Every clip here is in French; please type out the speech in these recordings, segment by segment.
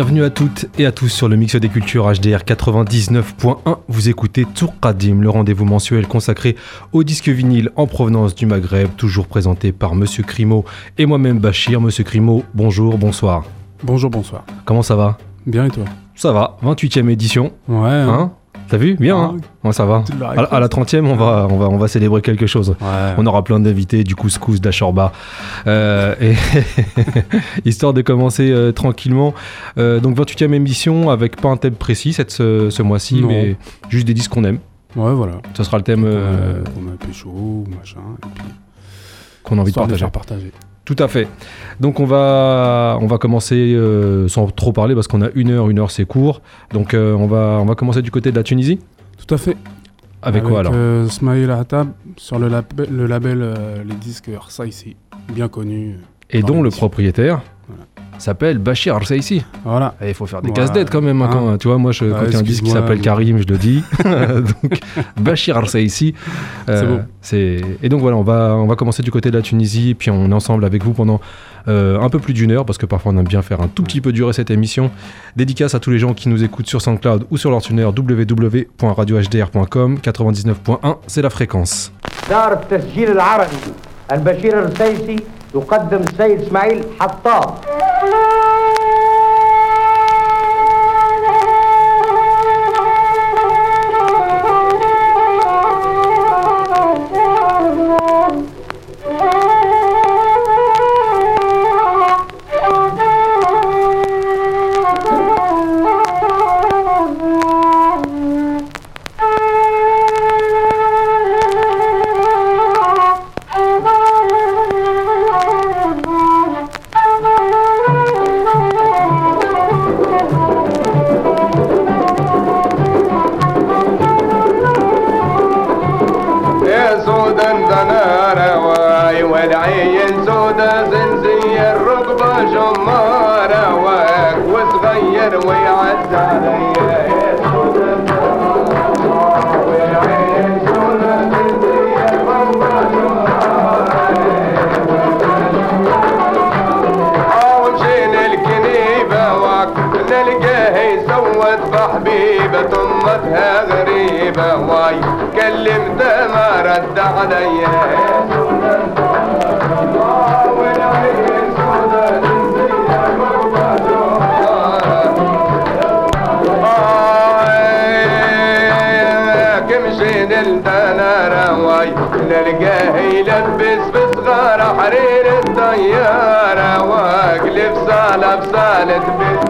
Bienvenue à toutes et à tous sur le Mix des Cultures HDR 99.1. Vous écoutez Tour Qadim, le rendez-vous mensuel consacré au disque vinyle en provenance du Maghreb, toujours présenté par Monsieur Crimo et moi-même Bachir. Monsieur Crimo, bonjour, bonsoir. Bonjour, bonsoir. Comment ça va? Bien et toi? Ça va, 28e édition. Ouais. hein? T'as vu Bien, Ah, hein Ouais, ça va. À, à la 30e, on va, on, va, on va célébrer quelque chose. Ouais. On aura plein d'invités, du couscous, shorba. Euh, et histoire de commencer euh, tranquillement. Euh, donc 28e émission avec pas un thème précis cette, ce, ce mois-ci, mais juste des disques qu'on aime. Ouais, voilà. Ce sera le thème euh, Euh, on a pécho, machin, et puis qu'on a envie de partager. Tout à fait. Donc on va, on va commencer euh, sans trop parler parce qu'on a une heure, une heure c'est court. Donc euh, on, va, on va commencer du côté de la Tunisie. Tout à fait. Avec, quoi alors? euh, Smaïl Atab sur le, lab- le label euh, Les Disques Arsa ici, bien connu. Et dont le propriétaire Voilà. S'appelle Bachir ici. Voilà. Il faut faire des Ouais. casse-dettes quand même. hein, Hein. quand, tu vois, moi, je, quand Ouais, il y a un disque qui s'appelle mais- Karim, je le dis. donc, Bachir. C'est beau. c'est- Et donc voilà, on va, on va commencer du côté de la Tunisie, puis on est ensemble avec vous pendant euh, un peu plus d'une heure, parce que parfois on aime bien faire un tout petit peu durer cette émission. Dédicace à tous les gens qui nous écoutent sur SoundCloud ou sur leur tuner www.radiohdr.com 99.1, c'est la fréquence. يقدم السيد إسماعيل حطاب. طياره واقلب سالة بسالة بيت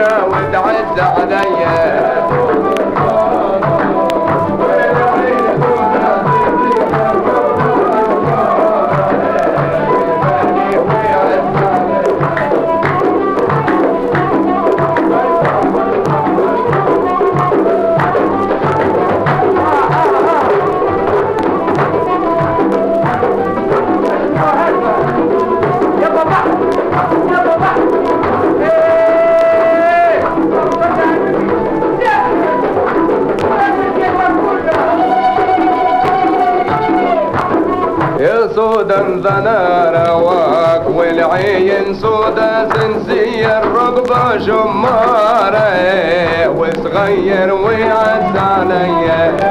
وصغيرة وتعز عليا. ذنا رواك والعين سودا سنسية الرقبة جمارة وصغير ويعز عليا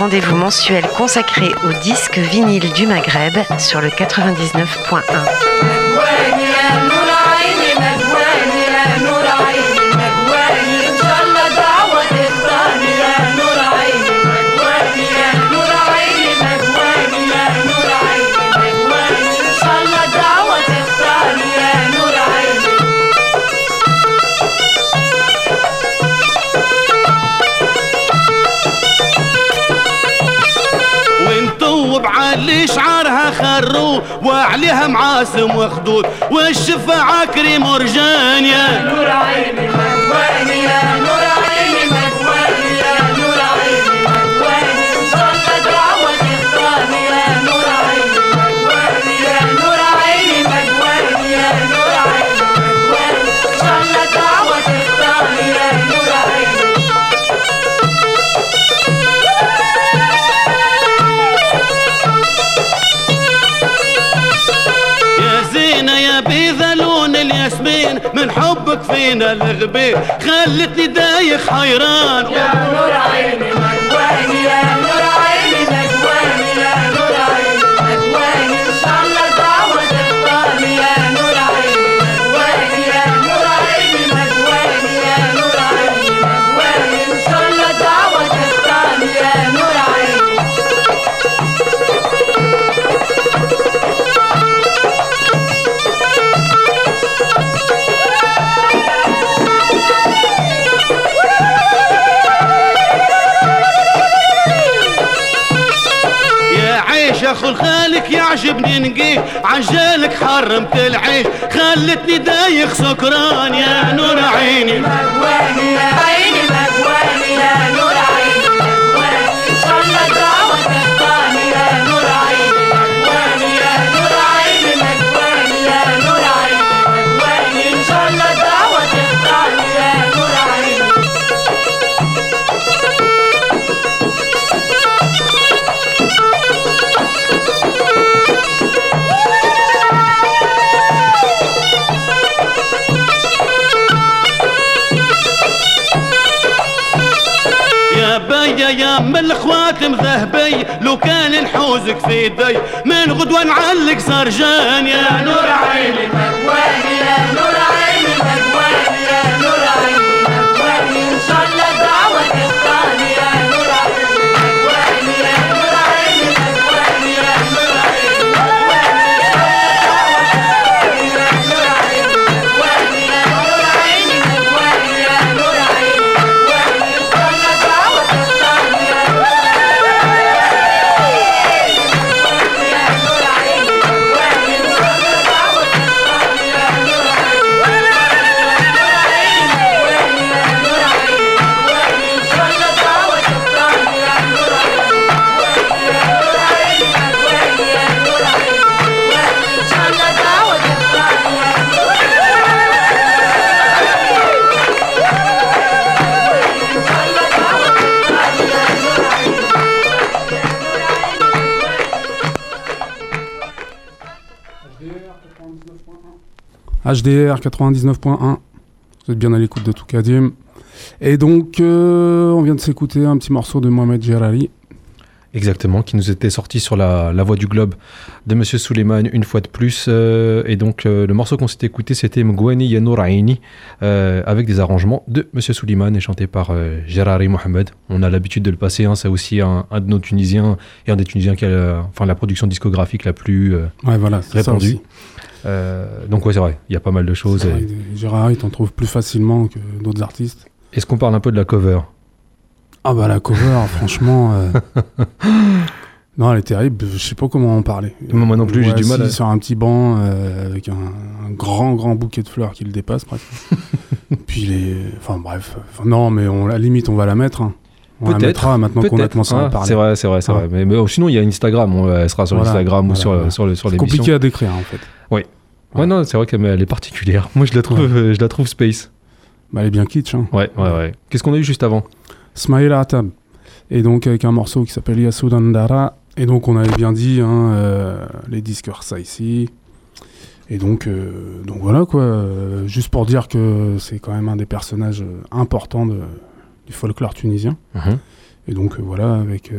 rendez-vous mensuel consacré aux disques vinyles du Maghreb sur le 99.1. عليها معاصم وخدود والشفاعة كريم ورجانيا. نور عيني فينا الغبي خلتني دايخ حيران. يا نور عيني. عجبني نقيك عجالك حرمت العيش. خلتني دايخ سكران يا نور عيني. من الاخوات مذهبي لو كان نحوزك في يدي من غدوة نعلق سرجان يا نور عيني تكواني يا نور HDR 99.1. Vous êtes bien à l'écoute de Toukadim. Et donc, euh, on vient de s'écouter un petit morceau de Mohamed Gerari Exactement, qui nous était sorti sur la, la voie du globe de Monsieur Suleiman une fois de plus. euh, et donc euh, le morceau qu'on s'était écouté, c'était Mgwani Yanouraini, euh, avec des arrangements de Monsieur Suleiman et chanté par euh, Gérari Mohamed. On a l'habitude de le passer, hein, c'est aussi un, un de nos Tunisiens et un des Tunisiens qui a la, enfin, la production discographique la plus Ouais, voilà, répandue. donc ouais, c'est vrai, il y a pas mal de choses. Et- Gerari, t'en trouves plus facilement que d'autres artistes. Est-ce qu'on parle un peu de la cover? Ah bah la cover, franchement... euh, Non, elle est terrible, je sais pas comment en parler. Moi, moi non plus, j'ai du mal à- Sur un petit banc euh, avec un, un grand, grand bouquet de fleurs qui le dépasse presque. Puis les... Enfin bref, Enfin, non mais on, la limite on va la mettre. hein. On la mettra maintenant qu'on a commencé à Ah, parler. c'est vrai, c'est vrai, c'est Ah. vrai. Mais, mais, oh, sinon, il y a Instagram, on- elle sera sur Voilà, Instagram ou sur, voilà. sur, le, sur compliqué à décrire en fait. Ouais, Ouais. non, c'est vrai qu'elle elle est particulière. Moi, je la trouve, Ouais. euh, je la trouve space. Bah, elle est bien kitsch. Hein. Ouais, ouais, ouais. Qu'est-ce qu'on a eu juste avant? Smaïl Atab. Et donc avec un morceau qui s'appelle Yasudandara. Et donc on avait bien dit hein, euh, les disques ça ici. Et donc, euh, donc voilà quoi. Juste pour dire que c'est quand même un des personnages euh, importants de- du folklore tunisien. Et donc voilà, avec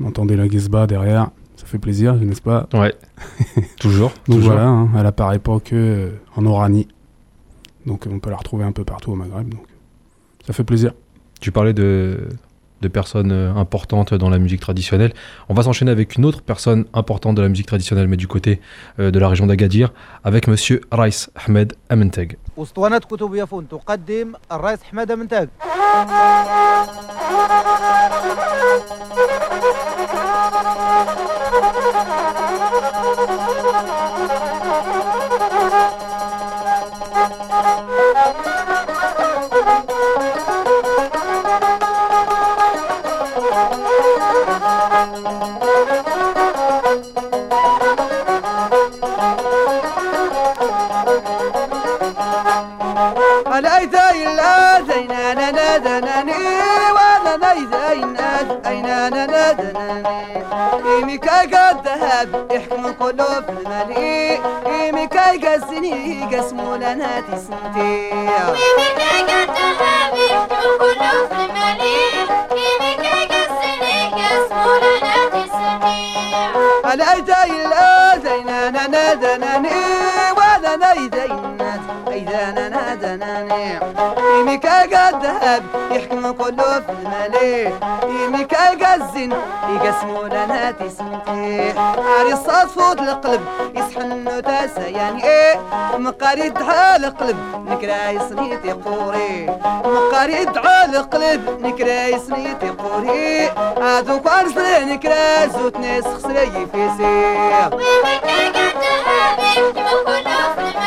on entendait la Gesba derrière, ça fait plaisir, n'est-ce pas? Ouais. toujours. Donc toujours. voilà, hein, elle apparaît pas que en Oranie. Donc on peut la retrouver un peu partout au Maghreb. Donc ça fait plaisir. Tu parlais de, de personnes euh, importantes dans la musique traditionnelle. On va s'enchaîner avec une autre personne importante de la musique traditionnelle, mais du côté euh, de la région d'Agadir, avec monsieur Raïs Ahmed Amenteg. ميكا الذهب احكم قلوب المليء. ميكا يقسني قسموا لنا تسنتي. ميكا الذهب احكم قلوب المليء. ميكا يقسني الاذين أنا نادنني وأنا نايدين إذا نادناني يميك ألقى الذهب يحكم كله في المالي يميك ألقى الزين لنا تسمتي عري صاد القلب يسحن تاسياني إيه؟ مقاري يدعى القلب نكرا يصنيتي قوري مقاري يدعى القلب نكرا يصنيتي قوري عادو أرسل نكرا زوت ناس خسري في سير. ويميك ألقى يحكم كله في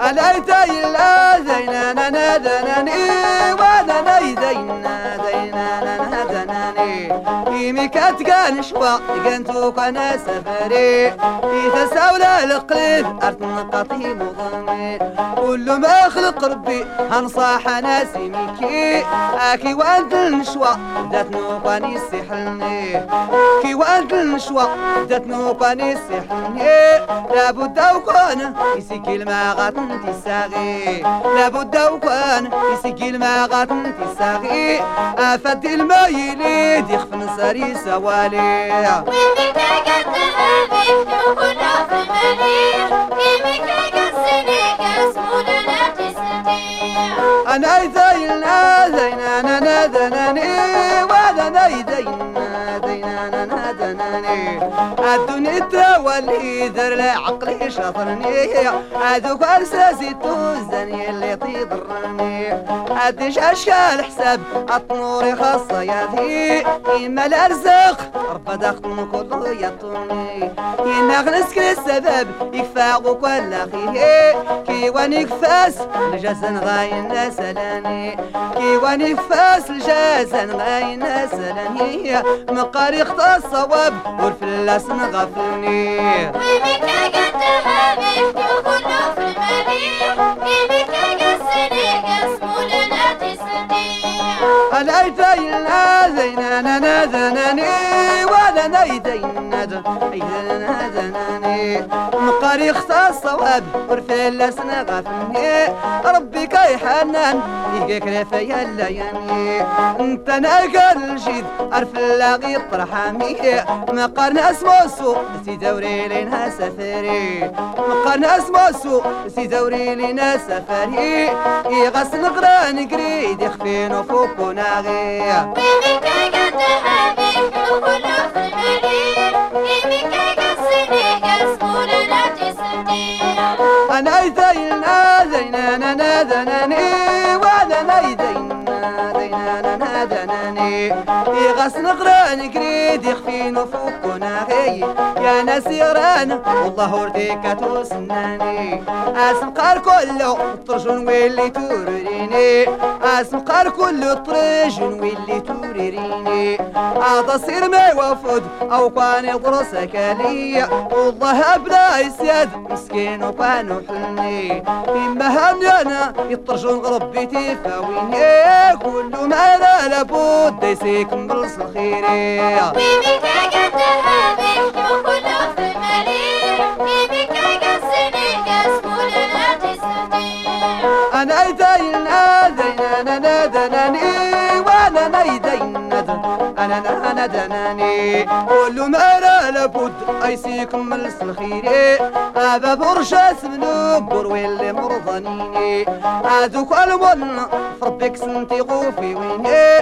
على تاي الاذن أنا نادن بكات كان شوا قنتو كان سفري. في يتساول القليل أرتنقطي مضمي كل ما خلق ربي هنصاح أنا سيميكي أكي وأنت النشوى بدات نوقاني سحلني كي وأنت النشوى بدات نوقاني سحلني لابد وكان يسكي الماء غاتنتي ساغي لابد وكان يسكي الماء غاتنتي ساغي أفدي الماء يليد يخفن سري سواليا أنا زين أنا زين أنا زين أنا زين أنا ذي شطرني الدنيا تول إيدر لعقلي شطرني هذوك أرساسي توزني اللي تضرني. أديش أشكال حساب الطنور خصياتي إما الأرزاق ربا دخل كله يطوني إنا غنسك السبب يكفاق كل خيه كي واني كفاس الجسن غاين سلاني كي واني كفاس الجسن غاين سلاني مقاري خطا الصواب والفلاس نغفلني ويلك عقدتها مكتوب انه في المريخ كيفك عقسني قسموا لنا تسني الايتي الازين أنا نذنني لنا أي عيدنا زناني مقاري خصاص الصواب ورفيلا سنا غافني ربي كيحنن يقيك رفيا الليالي أنت ناقر الجيد ارفلا غير طرحامي مقارنا اسمو سو سي دوري لينا سفري. مقارنا اسمو سو سي دوري لينا سفري. يغسل غران قريد يخفي نفوك وناغي Baby, take it to heaven, أنا زين زين أنا زين وأنا زين. زناني يغس نقران قريد يخفين فوقنا غي يا ناس يران والله ورديك توسناني. اسم قار كله طرجون ويلي توريني. اسم قار كله طرجون ويلي توريني. هذا صير ما وفد أو كان يضرسك لي. والله بلا يسيد مسكين وكان حلني. إما هم أنا يطرجون غربي تفاويني كل ما لا لابد ويسيك مبلص الخيرية بيبي تاقد ذهبي وكله في المالي بيبي أنا أنا أنا دناني. كل ما را لابد أيسيكم من الخيري هذا برشا سمنو بروي اللي مرضانيني هادوك الون فربك سنتي غوفي ويني.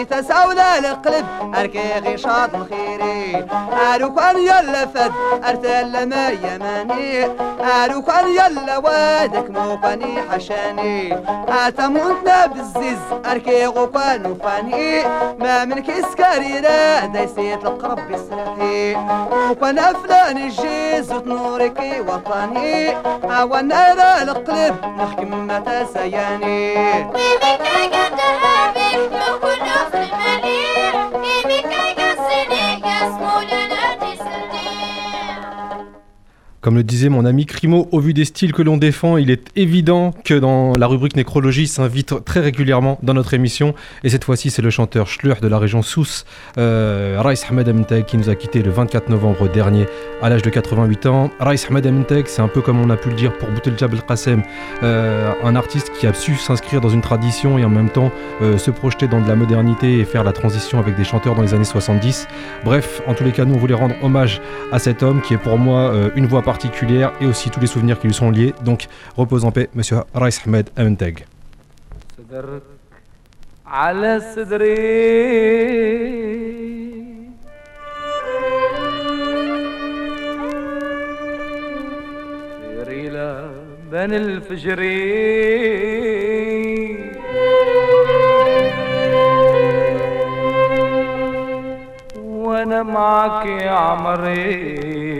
يتساول القلب أركي غيشاط الخيري اروك كان يلا فد ارتل ما يماني. اروك كان يلا وادك موقني حشاني. اتمونتنا بالزز أركي غوكان وفاني ما منك كيسكاريرا دايسيت القرب بسرحي وأنا فلان الجيز وتنوركي وطني. عوانا را القلب نحكم ما تسياني Comme le disait mon ami Crimo, au vu des styles que l'on défend, il est évident que dans la rubrique nécrologie s'invite très régulièrement dans notre émission. Et cette fois-ci, c'est le chanteur Schlur de la région Sousse, euh, Rais Ahmed Aminteg, qui nous a quitté le 24 novembre dernier à l'âge de 88 ans. Rais Ahmed Aminteg, c'est un peu comme on a pu le dire pour Bouteljab El Qassem, euh, un artiste qui a su s'inscrire dans une tradition et en même temps euh, se projeter dans de la modernité et faire la transition avec des chanteurs dans les années 70. Bref, en tous les cas, nous on voulait rendre hommage à cet homme qui est pour moi euh, une voix particulière et aussi tous les souvenirs qui lui sont liés. Donc, repose en paix, monsieur Rais Ahmed Aminteg. صدرك على صدري سيري لبن الفجري وانا معك يا عمري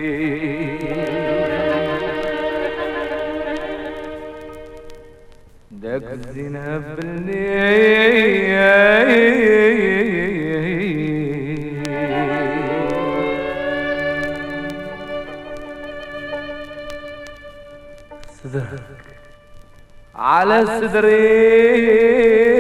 دك الزينب صدرك على صدري.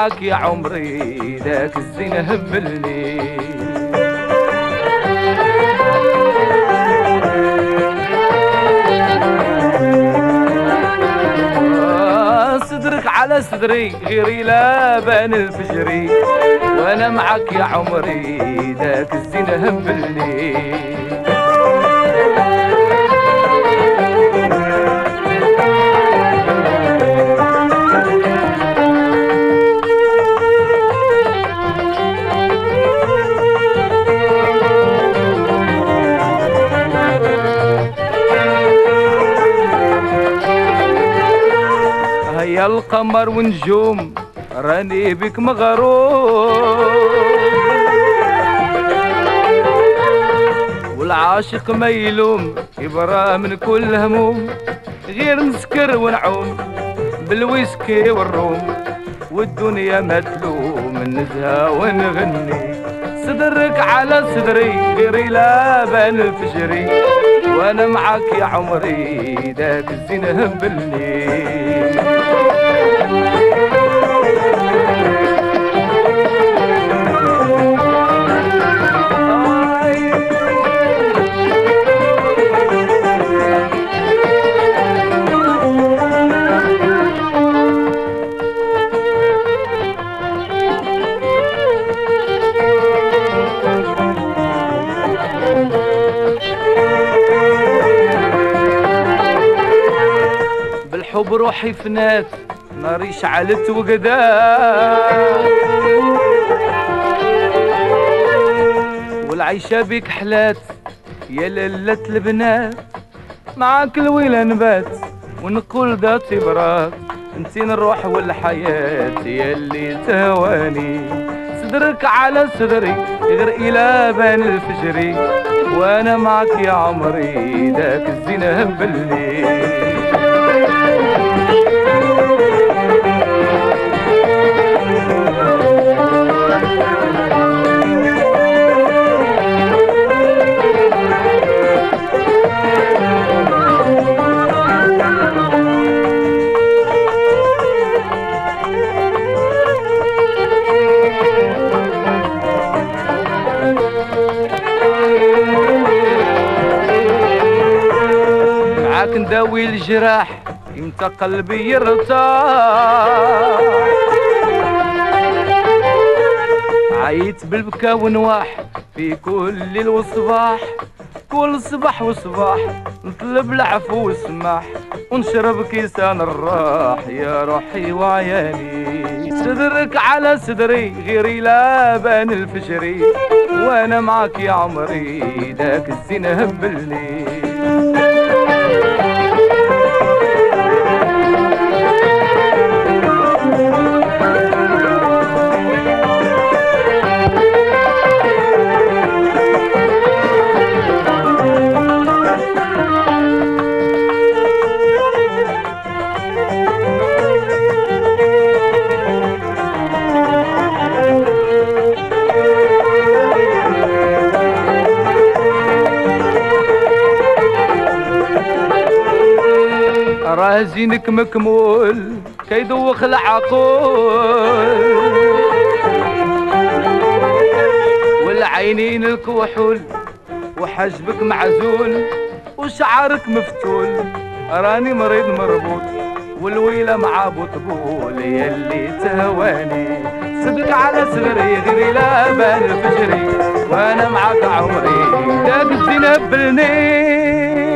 معاك يا عمري ذاك الزين هبلني. آه، صدرك على صدري غيري لابان الفجري وأنا معك يا عمري ذاك الزين هبلني. القمر ونجوم راني بك مغروم. والعاشق ما يلوم يبرى من كل هموم. غير نسكر ونعوم بالويسكي والروم. والدنيا ما تلوم نزهى ونغني. صدرك على صدري غيري لا الفجري وأنا معاك يا عمري ذاك الزين هبلني روحي فنات ناري شعلت وقدات والعيشة بيك حلات يا ليلة البنات. معاك الويلة نبات ونقول ذات براك انتين الروح والحياة يا اللي تهواني صدرك على صدري غير إلى بان الفجري وأنا معك يا عمري ذاك الزين هبلني نداوي الجراح يمتى قلبي يرتاح عيت بالبكا ونواح في كل ليل وصباح كل صباح وصباح نطلب العفو والسماح. ونشرب كيسان الراح يا روحي وعياني. صدرك على صدري غيري لا بان الفجري وأنا معك يا عمري ذاك الزين هبلني. زينك مكمول كيدوخ العقول. والعينين الكحول وحجبك معزول وشعرك مفتول. راني مريض مربوط والويلة مع بطبول. يلي تهواني صدق على صغري غيري لا بال فجري وأنا معك عمري داك الزين هبلني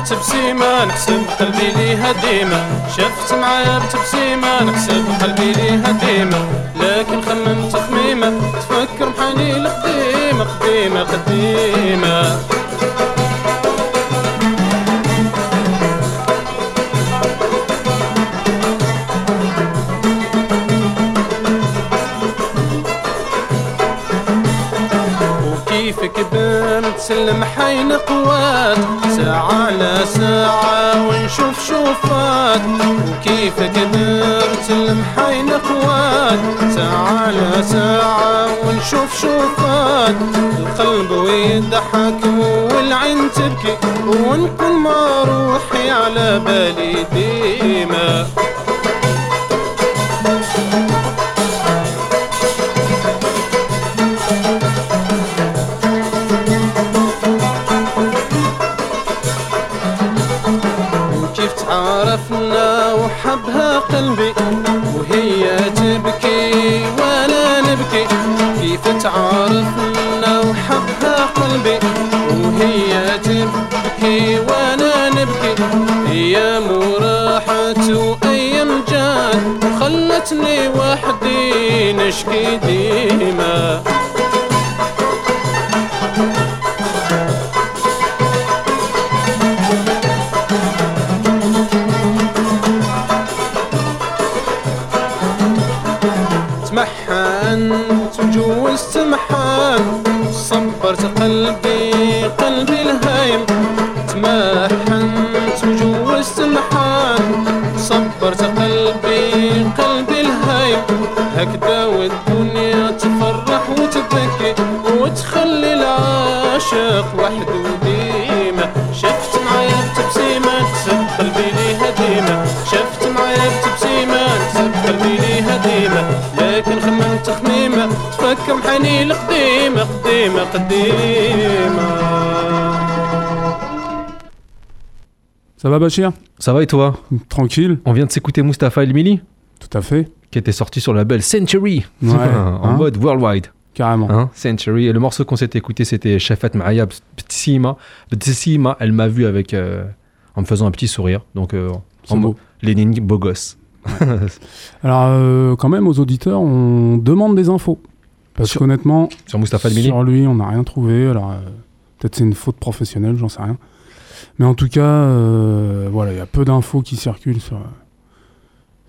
بتبسيمة نحسب قلبي ليها ديمة. شفت معايا بتبسيمة نحسب قلبي ليها ديمة. لكن خممت خميمة تفكر محاني القديمة قديمة قديمة. سلم حين قوات. ساعة على ساعة ونشوف شوفات. وكيفك بنت سلم حين قوات. ساعة على ساعة ونشوف نشوف شوفات. القلب ويضحك والعين تبكي. ونكون مع روحي على بالي ديما. كيف تعرفنا وحبها قلبي وهي تبكي وأنا نبكي. كيف تعرفنا وحبها قلبي وهي تبكي وأنا نبكي. أيام راحت وأيام جات وخلتني وحدي نشكي ديما. قديمة قديمة Ça va Bachir Ça va et toi Tranquille On vient de s'écouter Mustapha El Mili Tout à fait. qui était sorti sur le label Century Ouais, en hein. mode worldwide. Carrément. Hein, Century. Et le morceau qu'on s'était écouté, c'était Shafat Maaya Btsima. Btsima, elle m'a vu avec, euh, en me faisant un petit sourire. Donc, euh, C'est en beau. mode Lénine, beau gosse. Alors, euh, quand même, aux auditeurs, on demande des infos. Parce qu'honnêtement, Sur Mustapha sur lui, on n'a rien trouvé. Alors, euh, peut-être c'est une faute professionnelle, j'en sais rien. Mais en tout cas, euh, voilà, il y a peu d'infos qui circulent sur,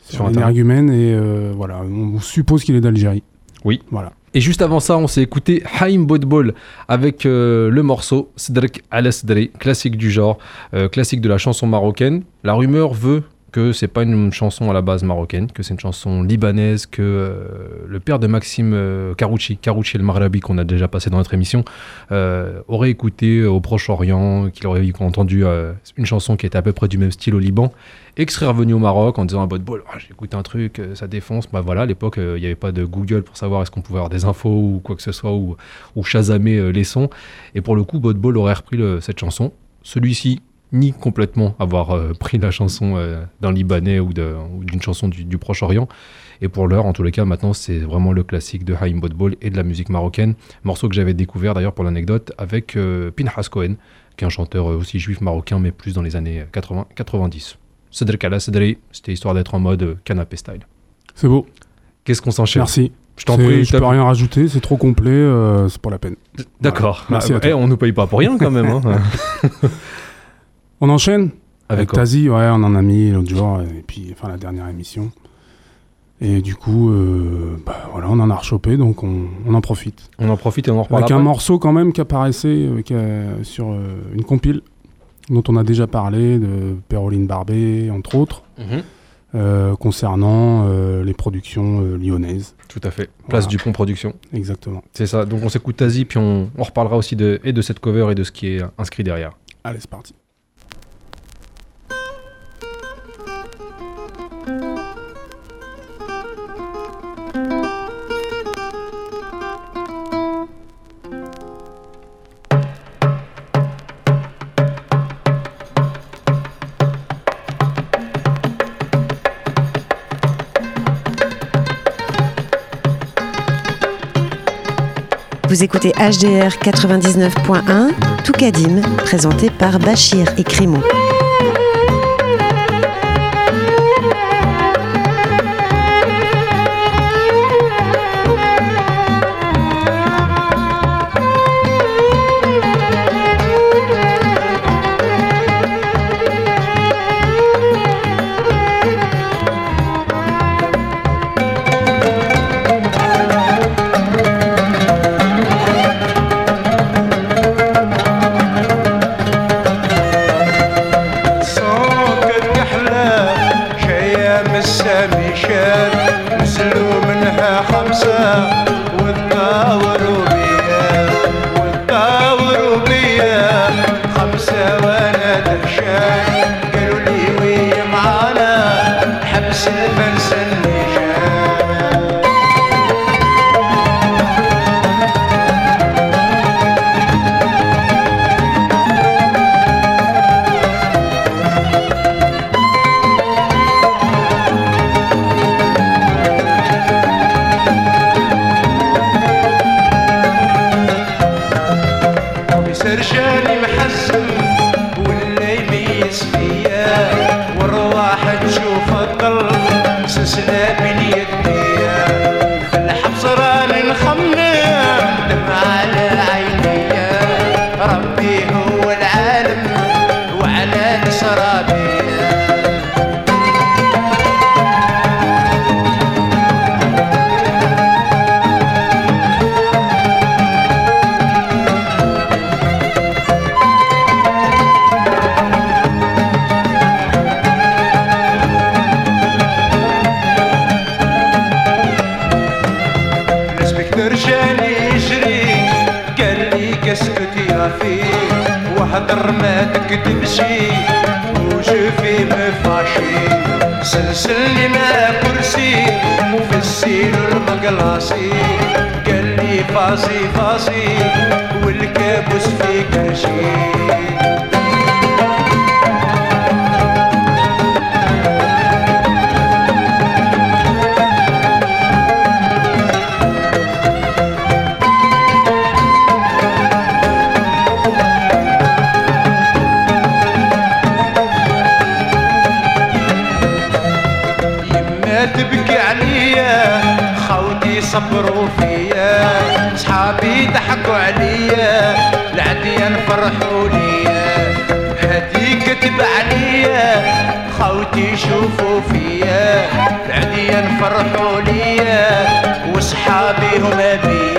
Sur sur l'énergumène. Et euh, voilà, on, on suppose qu'il est d'Algérie. Oui. Voilà. Et juste avant ça, on s'est écouté Haïm Bodbol avec euh, le morceau Sdrek Al Sdri, classique du genre, euh, classique de la chanson marocaine. La rumeur veut que c'est pas une chanson à la base marocaine, que c'est une chanson libanaise, que euh, le père de Maxime euh, Karouchi, Karouchi El Maghrabi, qu'on a déjà passé dans notre émission, euh, aurait écouté au Proche-Orient, qu'il aurait entendu euh, une chanson qui était à peu près du même style au Liban, et que serait revenu au Maroc en disant à Bodbol, Ah, j'ai écouté un truc, euh, ça défonce. Bah voilà, à l'époque, euh, il n'y avait pas de Google pour savoir est-ce qu'on pouvait avoir des infos ou quoi que ce soit, ou, ou chasamer euh, les sons. Et pour le coup, Bodbol aurait repris cette chanson. Celui-ci nie complètement avoir euh, pris la chanson euh, d'un Libanais ou d'une chanson du, du Proche-Orient. Et pour l'heure, en tous les cas, maintenant, c'est vraiment le classique de Haïm Bodbol et de la musique marocaine. Morceau que j'avais découvert d'ailleurs pour l'anecdote avec euh, Pinhas Cohen, qui est un chanteur euh, aussi juif marocain, mais plus dans les années 80-90. Cédric Ala Cédric, c'était histoire d'être en mode canapé style. C'est beau. Qu'est-ce qu'on s'enchaîne? Merci. Je t'en prie. Je peux rien rajouter, c'est trop complet, c'est pas la peine. D'accord. Voilà. Merci Bah, à toi. eh, on nous paye pas pour rien quand même. hein. On enchaîne Avec Tazi, ouais, on en a mis l'autre jour, et puis, enfin, la dernière émission. Et du coup, euh, bah, voilà, on en a rechopé, donc on, on en profite. On en profite et on en reparle Avec un morceau quand même qui apparaissait euh, qui a- sur euh, une compile dont on a déjà parlé, de Péroline Barbet, entre autres, Mhm. concernant les productions lyonnaises. Tout à fait. Place Voilà. du pont production. Exactement. C'est ça. Donc on s'écoute Tazi, puis on, on reparlera aussi de, et de cette cover et de ce qui est inscrit derrière. Allez, c'est parti. Vous écoutez HDR 99.1, Toukadim, présenté par Bachir et Crimo. her şey γελάσει και λίπαζει φάση فرحوا ليا وصحابي هما بيا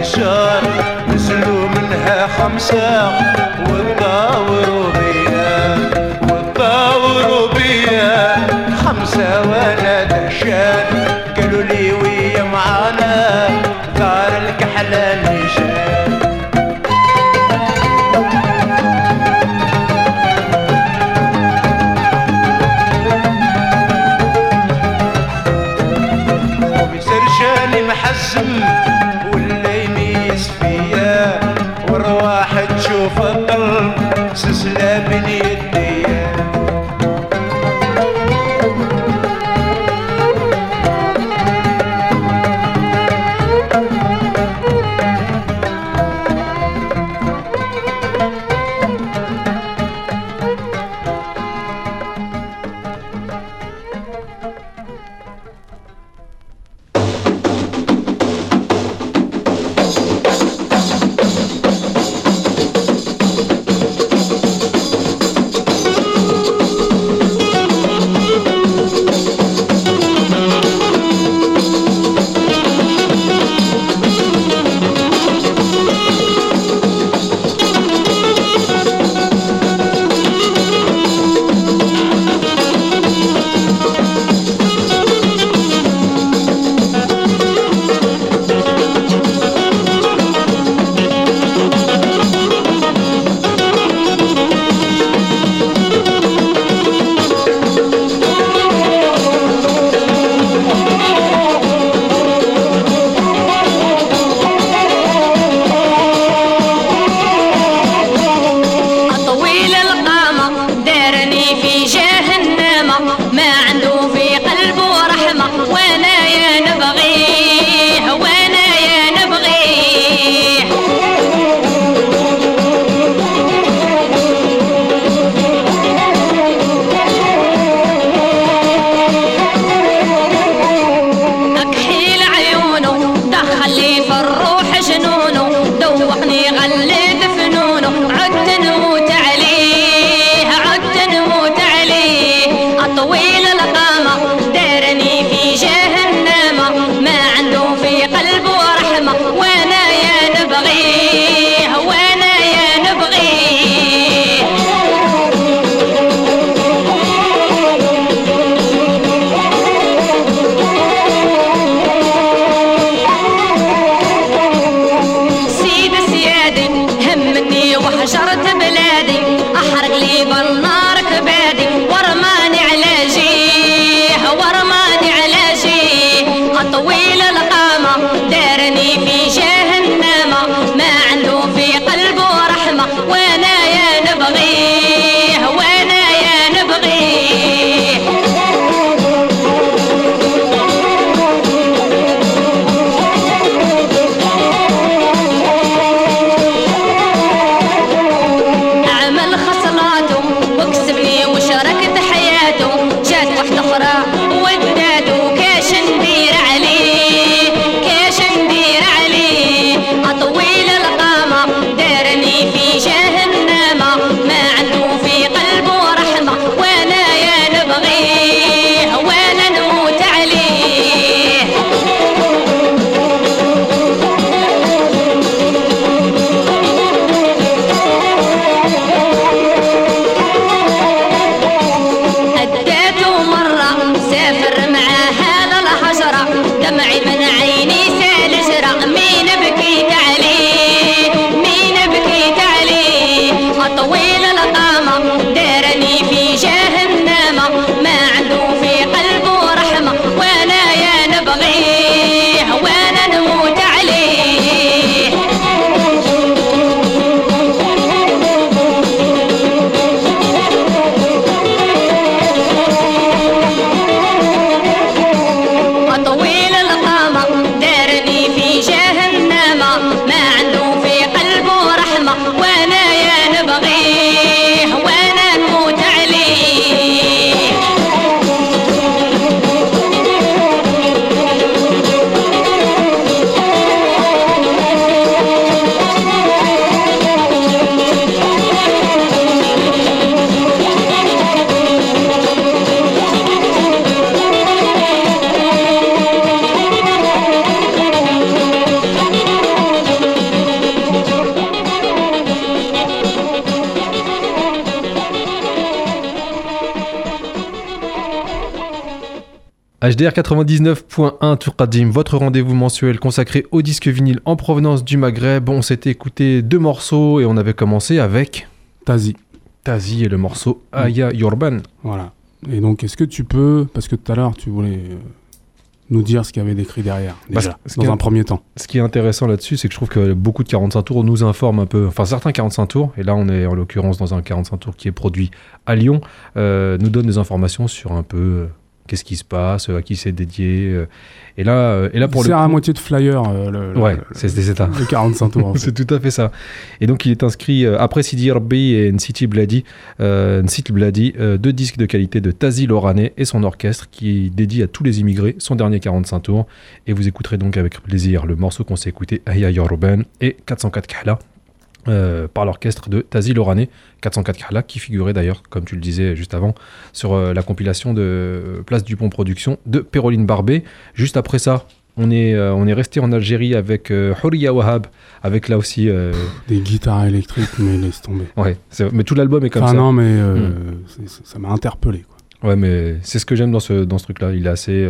نكشار نزلوا منها خمسة والطاور the way HDR 99.1 Tourkadim, votre rendez-vous mensuel consacré au disque vinyle en provenance du Maghreb. On s'était écouté deux morceaux et on avait commencé avec Tazi. Tazi et le morceau Aya Yorban. Voilà. Et donc, est-ce que tu peux, parce que tout à l'heure, tu voulais euh, nous dire ce qu'il y avait décrit derrière, Parce déjà, dans est- un premier temps. Ce qui est intéressant là-dessus, c'est que je trouve que beaucoup de 45 tours nous informent un peu, enfin certains 45 tours, et là on est en l'occurrence dans un 45 tours qui est produit à Lyon, euh, nous donnent des informations sur un peu euh, qu'est-ce qui se passe, euh, à qui c'est dédié. euh, et, là, euh, et là pour C'est le à coup- moitié de flyer, le, Ouais, c'est ça. le 45 tours. en fait. c'est tout à fait ça. Et donc il est inscrit après Sidi Rabbi et Nciti Bladi, euh, Nciti Bladi, euh, deux disques de qualité de Tazi Loranais et son orchestre qui dédie à tous les immigrés son dernier 45 tours. Et vous écouterez donc avec plaisir le morceau qu'on s'est écouté, Aya Yoruban et 404 Kahla. Euh, par l'orchestre de Tazi Loranais, 404 Kahla, qui figurait d'ailleurs, comme tu le disais juste avant, sur euh, la compilation de euh, Place Dupont Production de Péroline Barbé. Juste après ça, on est, euh, on est resté en Algérie avec Houriya Wahab, avec là aussi. Des guitares électriques, mais laisse tomber. ouais, mais tout l'album est comme Enfin, ça. non, mais Hmm. ça m'a interpellé. Quoi. Ouais, mais c'est ce que j'aime dans ce, dans ce truc-là. Il est assez.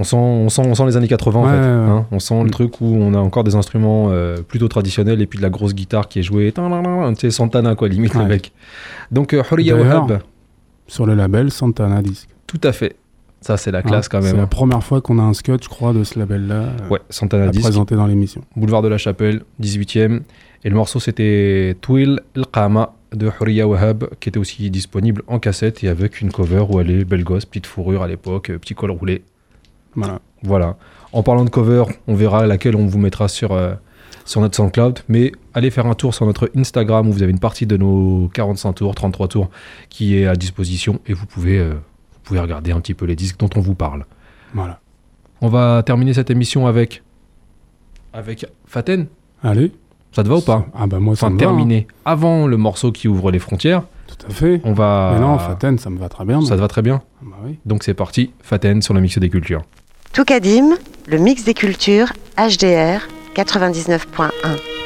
On sent, on, sent, on sent les années 80 en fait. ouais, ouais. hein. on sent le Mm. truc où on a encore des instruments euh, plutôt traditionnels et puis de la grosse guitare qui est jouée. Tu sais, Santana quoi, limite le mec. Donc, euh, Wahab, Sur le label Santana Disc. tout à fait. Ça, c'est la classe Hein, quand même. C'est la première fois qu'on a un scotch, je crois, de ce label-là. euh, Ouais, Santana Disc. présenter dans l'émission. Boulevard de la Chapelle, 18e. Et le morceau c'était Twil El Qama de Houriya Wahab, qui était aussi disponible en cassette et avec une cover où elle est belle gosse, petite fourrure à l'époque, euh, petit col roulé. Voilà. Voilà. En parlant de cover, on verra laquelle on vous mettra sur, euh, sur notre SoundCloud. Mais allez faire un tour sur notre Instagram où vous avez une partie de nos 45 tours, 33 tours qui est à disposition et vous pouvez, euh, vous pouvez regarder un petit peu les disques dont on vous parle. Voilà. On va terminer cette émission avec, avec Faten. Allez. Ça te va ou pas? Ah bah moi, ça Enfin, me va, terminé avant le morceau qui ouvre les frontières. Tout à fait. On va. Mais non, Faten, ça me va très bien. Ça te va très bien? Bah oui. Donc c'est parti, Faten sur le mix des cultures. Toukadim, le mix des cultures, HDR 99.1.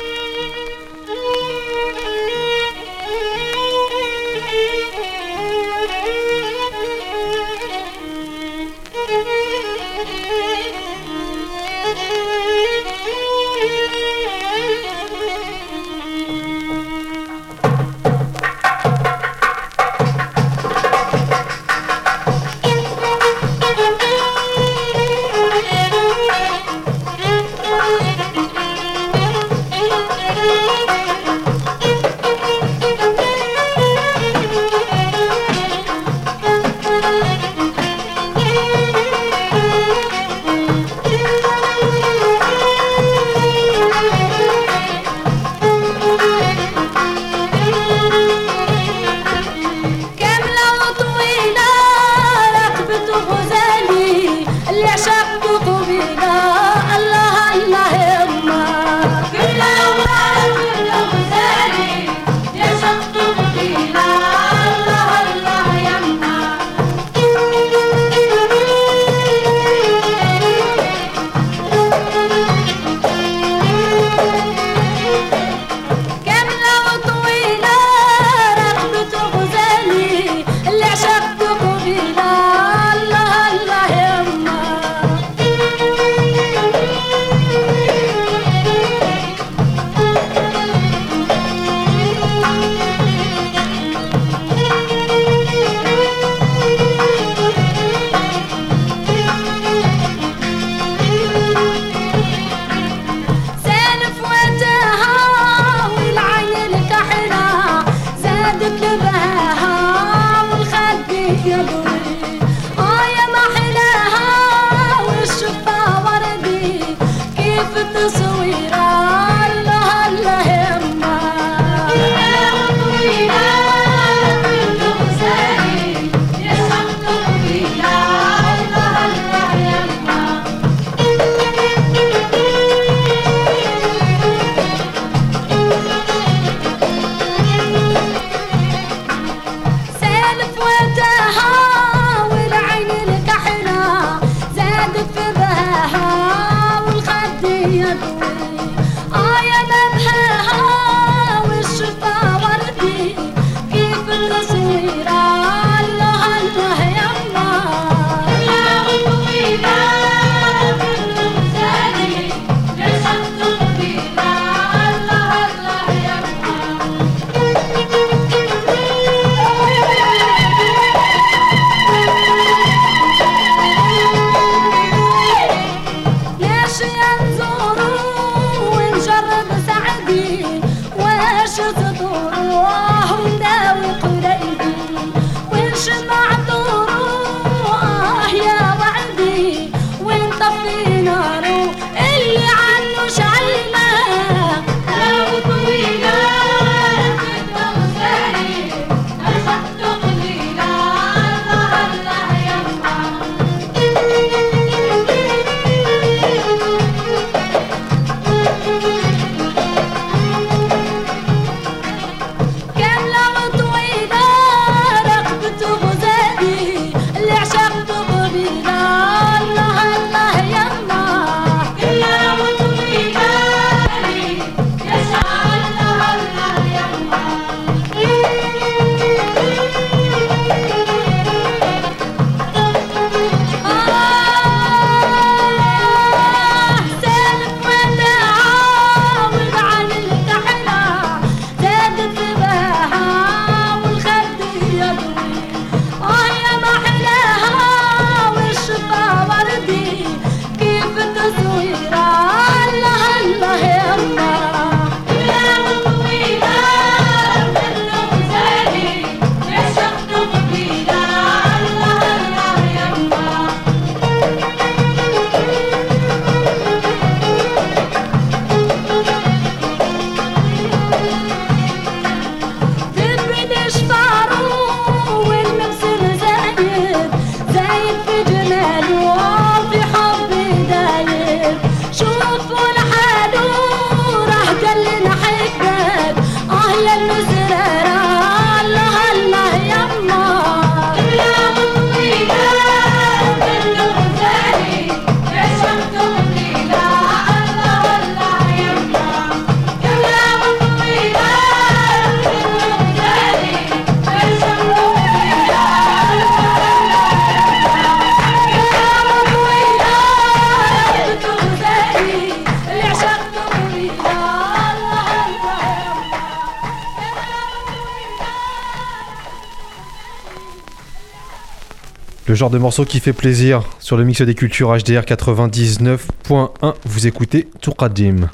genre de morceau qui fait plaisir sur le mix des cultures HDR 99.1. Vous écoutez Tourkadim.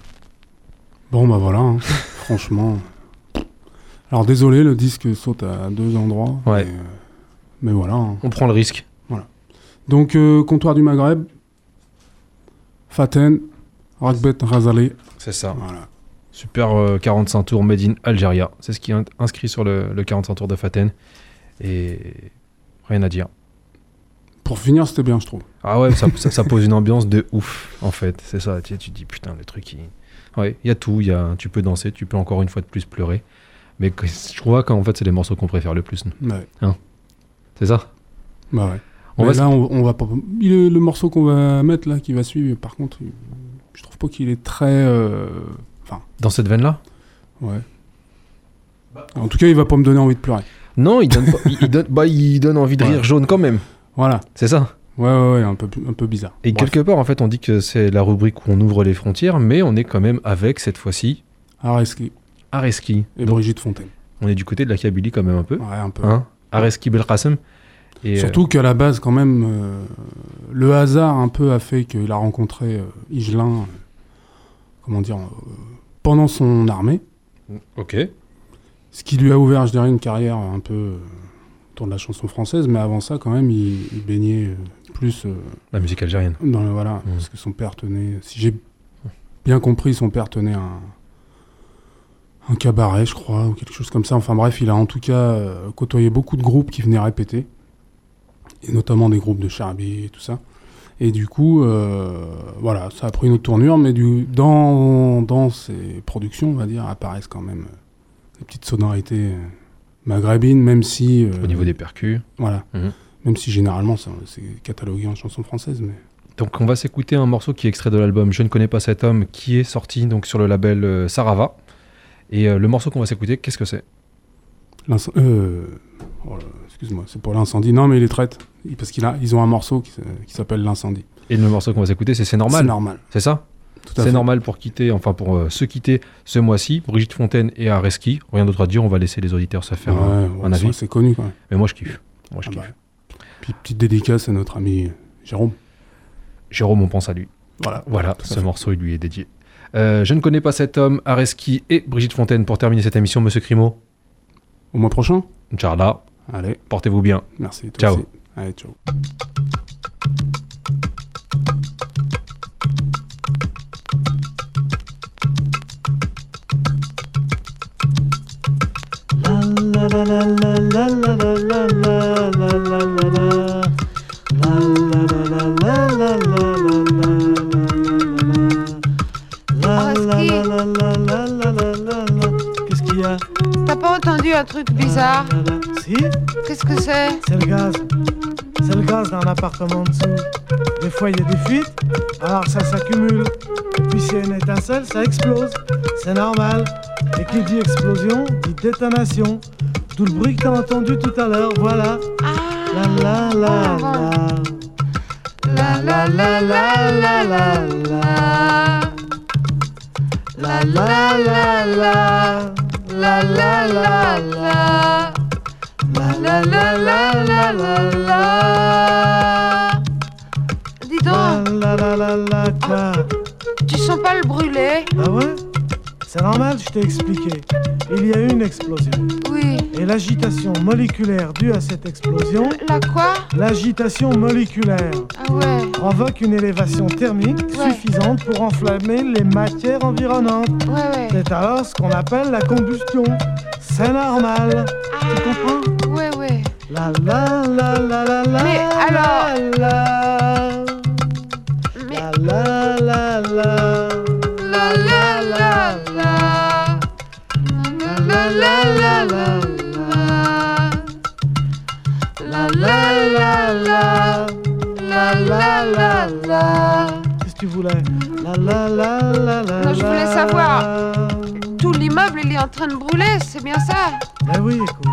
Bon, bah voilà, hein. franchement. Alors désolé, le disque saute à deux endroits. Ouais. Mais, euh, mais voilà. hein. On prend le risque. Voilà. Donc, euh, comptoir du Maghreb, Faten, Ragbet Razali. C'est ça. Voilà. Super euh, 45 tours made in Algeria. C'est ce qui est in- inscrit sur le, le 45 tours de Faten. Et rien à dire. Pour finir, c'était bien, je trouve. Ah ouais, ça, ça- ça pose une ambiance de ouf, en fait. C'est ça. Tu, tu te dis, putain, le truc, il... Ouais, il y a tout. Y a, tu peux danser, tu peux encore une fois de plus pleurer. Mais je crois qu'en fait, c'est les morceaux qu'on préfère le plus. Ouais. Hein c'est ça Bah ouais. On Mais va là, on, on va pas. le morceau qu'on va mettre là, qui va suivre, par contre, je trouve pas qu'il est très. euh, Enfin. Dans cette veine-là? Ouais. En tout cas, il va pas me donner envie de pleurer. Non, il donne, pas- il, il donne, bah, il donne envie de rire jaune quand même. Voilà. C'est ça Ouais, ouais, ouais, un peu, un peu bizarre. Et Bref. quelque part, en fait, on dit que c'est la rubrique où on ouvre les frontières, mais on est quand même avec, cette fois-ci, Areski Areski. et Donc, Brigitte Fontaine. on est du côté de la Kabylie quand même un peu. Ouais, un peu. Hein? Areski Belkacem. Et, euh, Surtout qu'à la base, quand même, euh, le hasard un peu a fait qu'il a rencontré euh, Higelin, euh, comment dire, pendant son armée. Ok. Ce qui lui a ouvert, je dirais, une carrière un peu autour de la chanson française, mais avant ça, quand même, il, il baignait euh, plus euh, La musique algérienne. dans le voilà, Mm. parce que son père tenait, si j'ai bien compris, son père tenait un un cabaret, je crois, ou quelque chose comme ça. Enfin bref, il a en tout cas euh, côtoyé beaucoup de groupes qui venaient répéter, et notamment des groupes de Charby et tout ça. Et du coup, euh, voilà, ça a pris une autre tournure, mais du, dans, dans ces productions, on va dire, apparaissent quand même des petites sonorités maghrébines, même si... euh, Au niveau des percus. Voilà. Mhm. Même si généralement, c'est catalogué en chanson française, mais... Donc on va s'écouter un morceau qui est extrait de l'album Je ne connais pas cet homme qui est sorti donc sur le label euh, Sarava. Et euh, le morceau qu'on va s'écouter, qu'est-ce que c'est? Euh, oh excuse-moi, c'est pour l'incendie. Non, mais il les traite. Parce qu'ils ils ont un morceau qui, qui s'appelle L'incendie. Et le morceau qu'on va s'écouter, c'est C'est normal. C'est normal. C'est ça? C'est normal pour quitter, enfin pour euh, se quitter ce mois-ci. Brigitte Fontaine et Areski. Rien d'autre à dire, on va laisser les auditeurs se faire Ouais, un, ouais, un ça, avis. C'est connu. Mais moi je kiffe. Moi je Ah kiffe. bah. Puis petite dédicace à notre ami Jérôme. Jérôme, on pense à lui. Voilà. Voilà, ce fait. morceau il lui est dédié. Euh, je ne connais pas cet homme, Areski et Brigitte Fontaine pour terminer cette émission, Monsieur Crimo. Au mois prochain Inch'Allah. Allez. Portez-vous bien. Merci. toi Ciao. aussi. Allez, ciao. Qu'est-ce qu'il y a? T'as pas entendu un truc bizarre? Si, Qu'est-ce que c'est? C'est le gaz. C'est le gaz d'un appartement en dessous. Des fois, il y a des fuites, alors ça s'accumule. Et puis, s'il y a une étincelle, ça explose. C'est normal. Et qui dit explosion, dit détonation. Tout le bruit que t'as entendu tout à l'heure, voilà. La la la la. La la la la la la la. La la la la. La la la la. La la la la la la la. Dis donc, La la la la quoi tu sens pas le brûler Ah ouais C'est normal, je t'ai expliqué. Il y a eu une explosion. Oui. Et l'agitation moléculaire due à cette explosion, La quoi? l'agitation moléculaire, Ah ouais. provoque une élévation thermique Ouais. suffisante pour enflammer les matières environnantes. Ouais, ouais. C'est alors ce qu'on appelle la combustion. C'est normal. Tu comprends? Ouais, ouais. La la la la la la. Mais alors- La la La la la la. Qu'est-ce que tu voulais? La la la la la. Non, je voulais la. savoir. Tout l'immeuble, il est en train de brûler, c'est bien ça? Ben oui, écoute.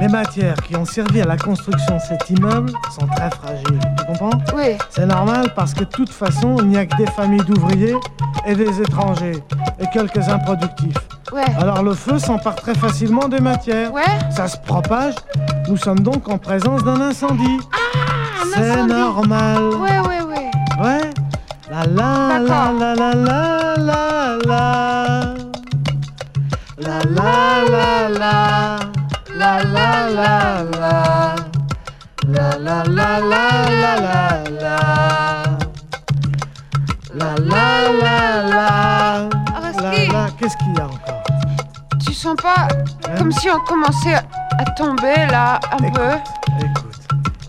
Les matières qui ont servi à la construction de cet immeuble sont très fragiles. Tu comprends? Oui. C'est normal parce que de toute façon, il n'y a que des familles d'ouvriers et des étrangers et quelques improductifs. Ouais. Alors le feu s'empare très facilement des matières. Ouais. Ça se propage. Nous sommes donc en présence d'un incendie. Ah, C'est normal. Ouais, ouais, ouais. Ouais. La la la la la la la la. La la la la. La la la la. La la la la la la la. La la la la. Areski. La la. Qu'est-ce qu'il y a encore Tu sens pas comme si on commençait à tomber là, un peu.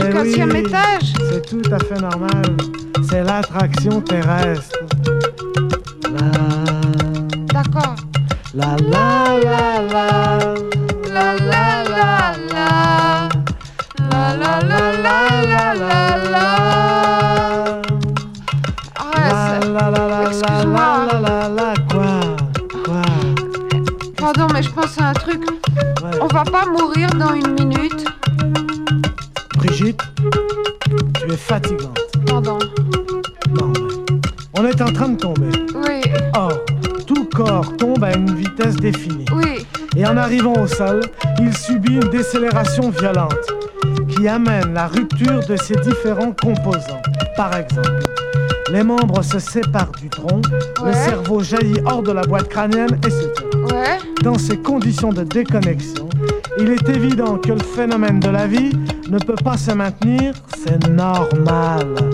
du Mais quinzième oui, étage C'est tout à fait normal. C'est l'attraction terrestre. La D'accord. la la la la. La la la la. La la la la la la la. La Arrête. la la la la Excuse-moi. la la la quoi Quoi Quand va pas mourir dans une minute fatigante. Pardon. Non, on est en train de tomber. Oui, Or, tout corps tombe à une vitesse définie. oui. Et en arrivant au sol, il subit une décélération violente qui amène la rupture de ses différents composants. Par exemple, les membres se séparent du tronc, le cerveau jaillit hors de la boîte crânienne, etc. Ouais. Dans ces conditions de déconnexion, il est évident que le phénomène de la vie ne peut pas se maintenir, c'est normal.